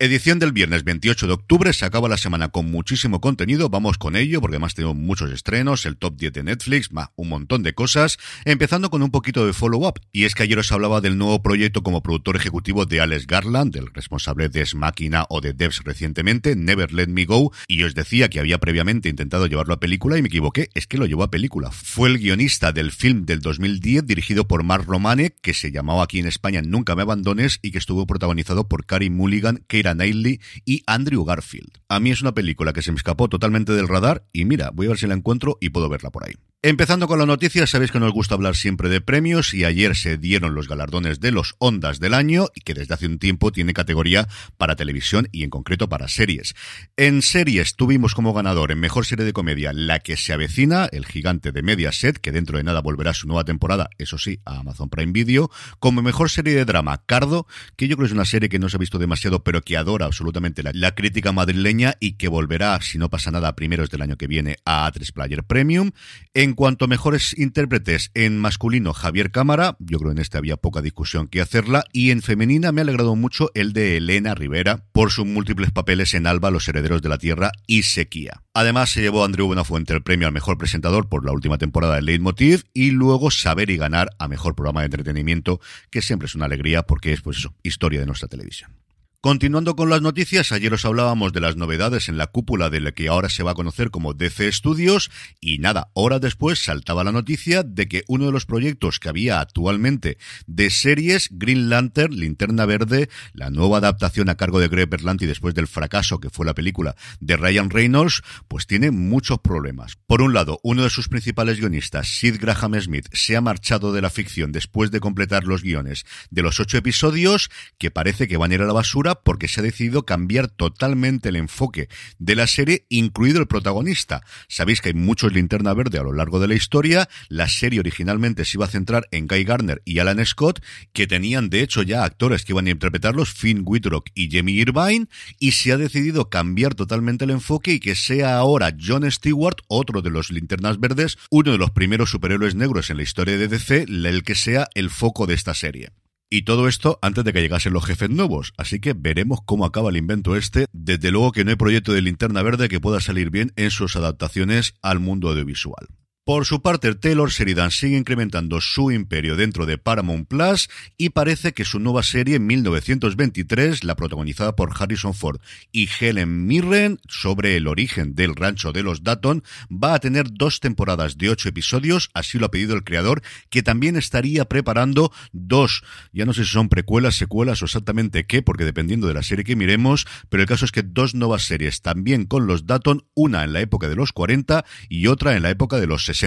Edición del viernes 28 de octubre, se acaba la semana con muchísimo contenido, vamos con ello porque además tenemos muchos estrenos, el top 10 de Netflix, más un montón de cosas, empezando con un poquito de follow-up. Y es que ayer os hablaba del nuevo proyecto como productor ejecutivo de Alex Garland, el responsable de Máquina o de Devs recientemente, Never Let Me Go, y os decía que había previamente intentado llevarlo a película y me equivoqué, es que lo llevó a película. Fue el guionista del film del 2010 dirigido por Mark Romane, que se llamaba aquí en España Nunca me abandones y que estuvo protagonizado por Carrie Mulligan, Keira y Andrew Garfield. A mí es una película que se me escapó totalmente del radar y mira, voy a ver si la encuentro y puedo verla por ahí. Empezando con la noticia, sabéis que nos gusta hablar siempre de premios y ayer se dieron los galardones de los Ondas del año y que desde hace un tiempo tiene categoría para televisión y en concreto para series. En series tuvimos como ganador en mejor serie de comedia La que se avecina, el gigante de Mediaset, que dentro de nada volverá a su nueva temporada, eso sí, a Amazon Prime Video, como mejor serie de drama Cardo, que yo creo que es una serie que no se ha visto demasiado, pero que adora absolutamente la, la crítica madrileña y que volverá, si no pasa nada, a primeros del año que viene a A3 Player Premium. En en cuanto a mejores intérpretes, en masculino Javier Cámara, yo creo en este había poca discusión que hacerla, y en femenina me ha alegrado mucho el de Elena Rivera por sus múltiples papeles en Alba, Los Herederos de la Tierra y Sequía. Además se llevó Andrew Buenafuente el premio al mejor presentador por la última temporada de Leitmotiv y luego Saber y Ganar a mejor programa de entretenimiento, que siempre es una alegría porque es pues eso, historia de nuestra televisión. Continuando con las noticias, ayer os hablábamos de las novedades en la cúpula de la que ahora se va a conocer como DC Studios y nada, horas después saltaba la noticia de que uno de los proyectos que había actualmente de series, Green Lantern, Linterna Verde, la nueva adaptación a cargo de Greg Berlanti después del fracaso que fue la película de Ryan Reynolds, pues tiene muchos problemas. Por un lado, uno de sus principales guionistas, Sid Graham Smith, se ha marchado de la ficción después de completar los guiones de los ocho episodios que parece que van a ir a la basura porque se ha decidido cambiar totalmente el enfoque de la serie, incluido el protagonista. Sabéis que hay muchos linterna verde a lo largo de la historia. La serie originalmente se iba a centrar en Guy Garner y Alan Scott, que tenían de hecho ya actores que iban a interpretarlos, Finn Wittrock y Jamie Irvine, y se ha decidido cambiar totalmente el enfoque y que sea ahora John Stewart, otro de los linternas verdes, uno de los primeros superhéroes negros en la historia de DC, el que sea el foco de esta serie. Y todo esto antes de que llegasen los jefes nuevos, así que veremos cómo acaba el invento este. Desde luego que no hay proyecto de linterna verde que pueda salir bien en sus adaptaciones al mundo audiovisual. Por su parte, Taylor Sheridan sigue incrementando su imperio dentro de Paramount Plus y parece que su nueva serie 1923, la protagonizada por Harrison Ford y Helen Mirren sobre el origen del rancho de los Datton, va a tener dos temporadas de ocho episodios, así lo ha pedido el creador, que también estaría preparando dos, ya no sé si son precuelas, secuelas o exactamente qué, porque dependiendo de la serie que miremos, pero el caso es que dos nuevas series también con los Datton, una en la época de los 40 y otra en la época de los 60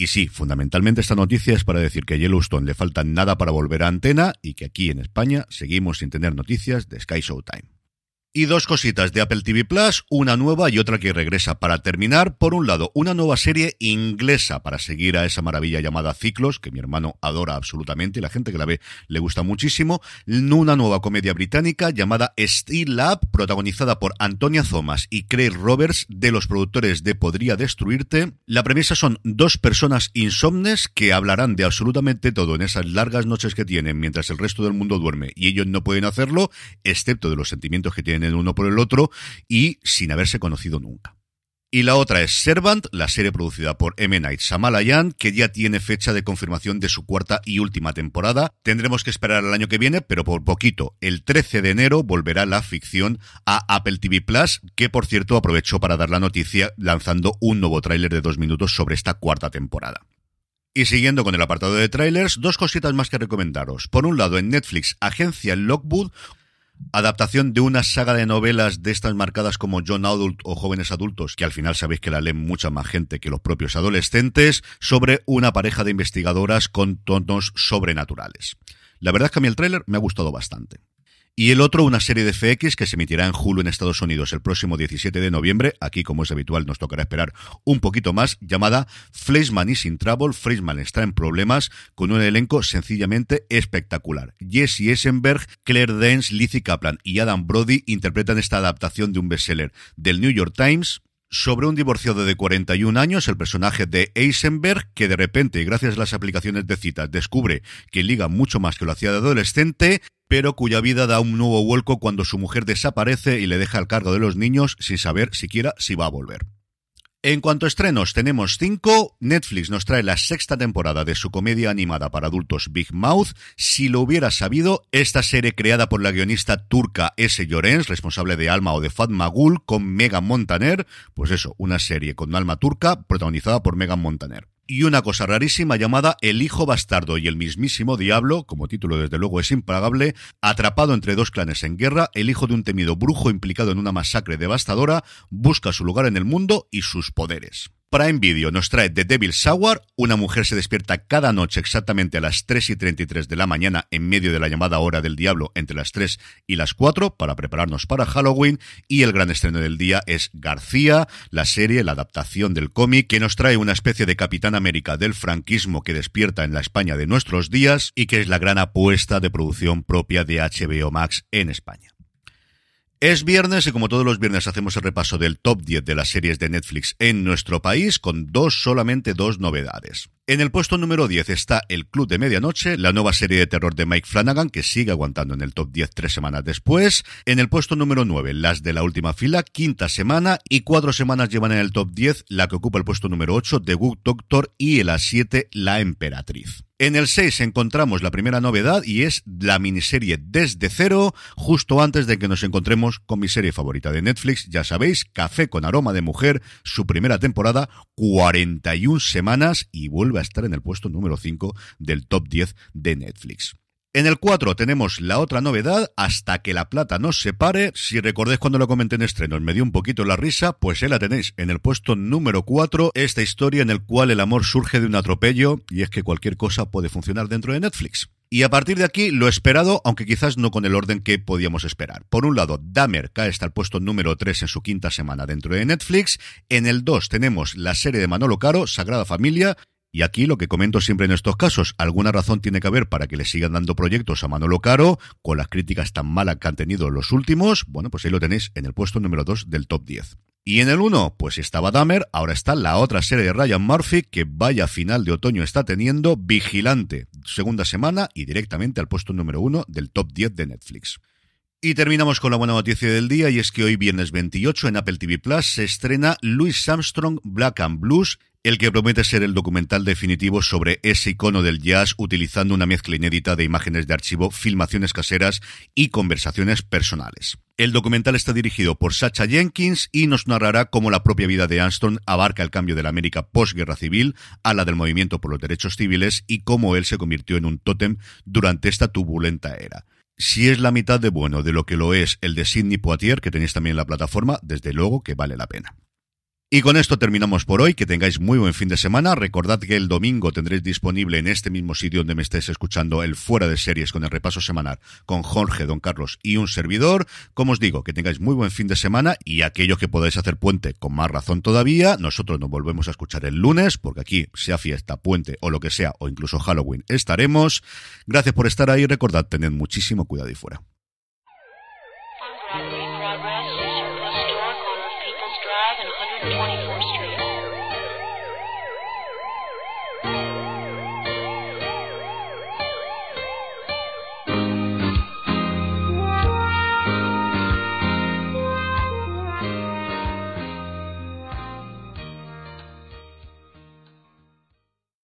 y sí, fundamentalmente esta noticia es para decir que a Yellowstone le falta nada para volver a antena y que aquí en España seguimos sin tener noticias de Sky Showtime. Y dos cositas de Apple TV Plus, una nueva y otra que regresa para terminar. Por un lado, una nueva serie inglesa para seguir a esa maravilla llamada Ciclos, que mi hermano adora absolutamente y la gente que la ve le gusta muchísimo. Una nueva comedia británica llamada Steel Lab, protagonizada por Antonia Thomas y Craig Roberts, de los productores de Podría Destruirte. La premisa son dos personas insomnes que hablarán de absolutamente todo en esas largas noches que tienen mientras el resto del mundo duerme y ellos no pueden hacerlo, excepto de los sentimientos que tienen el uno por el otro y sin haberse conocido nunca. Y la otra es Servant, la serie producida por M. Night Shyamalan, que ya tiene fecha de confirmación de su cuarta y última temporada. Tendremos que esperar el año que viene, pero por poquito. El 13 de enero volverá la ficción a Apple TV Plus, que por cierto aprovechó para dar la noticia lanzando un nuevo tráiler de dos minutos sobre esta cuarta temporada. Y siguiendo con el apartado de trailers, dos cositas más que recomendaros. Por un lado, en Netflix, Agencia Lockwood, adaptación de una saga de novelas de estas marcadas como John Adult o Jóvenes Adultos, que al final sabéis que la leen mucha más gente que los propios adolescentes, sobre una pareja de investigadoras con tonos sobrenaturales. La verdad es que a mí el tráiler me ha gustado bastante. Y el otro una serie de FX que se emitirá en Hulu en Estados Unidos el próximo 17 de noviembre. Aquí, como es habitual, nos tocará esperar un poquito más, llamada Fleischman is in trouble. Fleischman está en problemas con un elenco sencillamente espectacular. Jesse Eisenberg, Claire Danes, Lizzie Kaplan y Adam Brody interpretan esta adaptación de un bestseller del New York Times sobre un divorciado de 41 años, el personaje de Eisenberg, que de repente, gracias a las aplicaciones de citas, descubre que liga mucho más que lo hacía de adolescente, pero cuya vida da un nuevo vuelco cuando su mujer desaparece y le deja al cargo de los niños sin saber siquiera si va a volver. En cuanto a estrenos, tenemos cinco. Netflix nos trae la sexta temporada de su comedia animada para adultos Big Mouth. Si lo hubiera sabido, esta serie creada por la guionista turca S. Llorens, responsable de Alma o de Fatma Gul, con Megan Montaner. Pues eso, una serie con alma turca protagonizada por Megan Montaner y una cosa rarísima llamada El hijo bastardo y el mismísimo diablo, como título desde luego es impagable, atrapado entre dos clanes en guerra, el hijo de un temido brujo implicado en una masacre devastadora, busca su lugar en el mundo y sus poderes. Prime Video nos trae The Devil's Hour. Una mujer se despierta cada noche exactamente a las 3 y 33 de la mañana en medio de la llamada hora del diablo entre las 3 y las 4 para prepararnos para Halloween. Y el gran estreno del día es García, la serie, la adaptación del cómic que nos trae una especie de Capitán América del franquismo que despierta en la España de nuestros días y que es la gran apuesta de producción propia de HBO Max en España. Es viernes y como todos los viernes hacemos el repaso del top 10 de las series de Netflix en nuestro país con dos solamente dos novedades. En el puesto número 10 está El Club de Medianoche, la nueva serie de terror de Mike Flanagan que sigue aguantando en el top 10 tres semanas después. En el puesto número 9, Las de la última fila, quinta semana y cuatro semanas llevan en el top 10 la que ocupa el puesto número 8, The Good Doctor y en la 7, La Emperatriz. En el 6 encontramos la primera novedad y es la miniserie Desde Cero, justo antes de que nos encontremos con mi serie favorita de Netflix, ya sabéis, Café con aroma de mujer, su primera temporada, 41 semanas y vuelve a estar en el puesto número 5 del top 10 de Netflix. En el 4 tenemos la otra novedad, Hasta que la plata nos separe. Si recordáis cuando lo comenté en estreno, me dio un poquito la risa, pues ahí la tenéis en el puesto número 4, esta historia en el cual el amor surge de un atropello y es que cualquier cosa puede funcionar dentro de Netflix. Y a partir de aquí, lo esperado, aunque quizás no con el orden que podíamos esperar. Por un lado, Dahmer cae hasta el puesto número 3 en su quinta semana dentro de Netflix. En el 2 tenemos la serie de Manolo Caro, Sagrada Familia. Y aquí lo que comento siempre en estos casos, alguna razón tiene que haber para que le sigan dando proyectos a Manolo Caro, con las críticas tan malas que han tenido los últimos, bueno, pues ahí lo tenéis en el puesto número 2 del top 10. Y en el 1, pues estaba Dahmer, ahora está la otra serie de Ryan Murphy, que vaya final de otoño está teniendo, Vigilante, segunda semana y directamente al puesto número 1 del top 10 de Netflix. Y terminamos con la buena noticia del día y es que hoy viernes 28 en Apple TV Plus se estrena Louis Armstrong Black and Blues el que promete ser el documental definitivo sobre ese icono del jazz utilizando una mezcla inédita de imágenes de archivo, filmaciones caseras y conversaciones personales. El documental está dirigido por Sacha Jenkins y nos narrará cómo la propia vida de Armstrong abarca el cambio de la América postguerra civil a la del movimiento por los derechos civiles y cómo él se convirtió en un tótem durante esta turbulenta era. Si es la mitad de bueno de lo que lo es el de Sidney Poitier, que tenéis también en la plataforma, desde luego que vale la pena. Y con esto terminamos por hoy. Que tengáis muy buen fin de semana. Recordad que el domingo tendréis disponible en este mismo sitio donde me estéis escuchando el fuera de series con el repaso semanal con Jorge, Don Carlos y un servidor. Como os digo, que tengáis muy buen fin de semana y aquellos que podáis hacer puente con más razón todavía. Nosotros nos volvemos a escuchar el lunes porque aquí, sea fiesta, puente o lo que sea, o incluso Halloween, estaremos. Gracias por estar ahí. Recordad, tened muchísimo cuidado y fuera.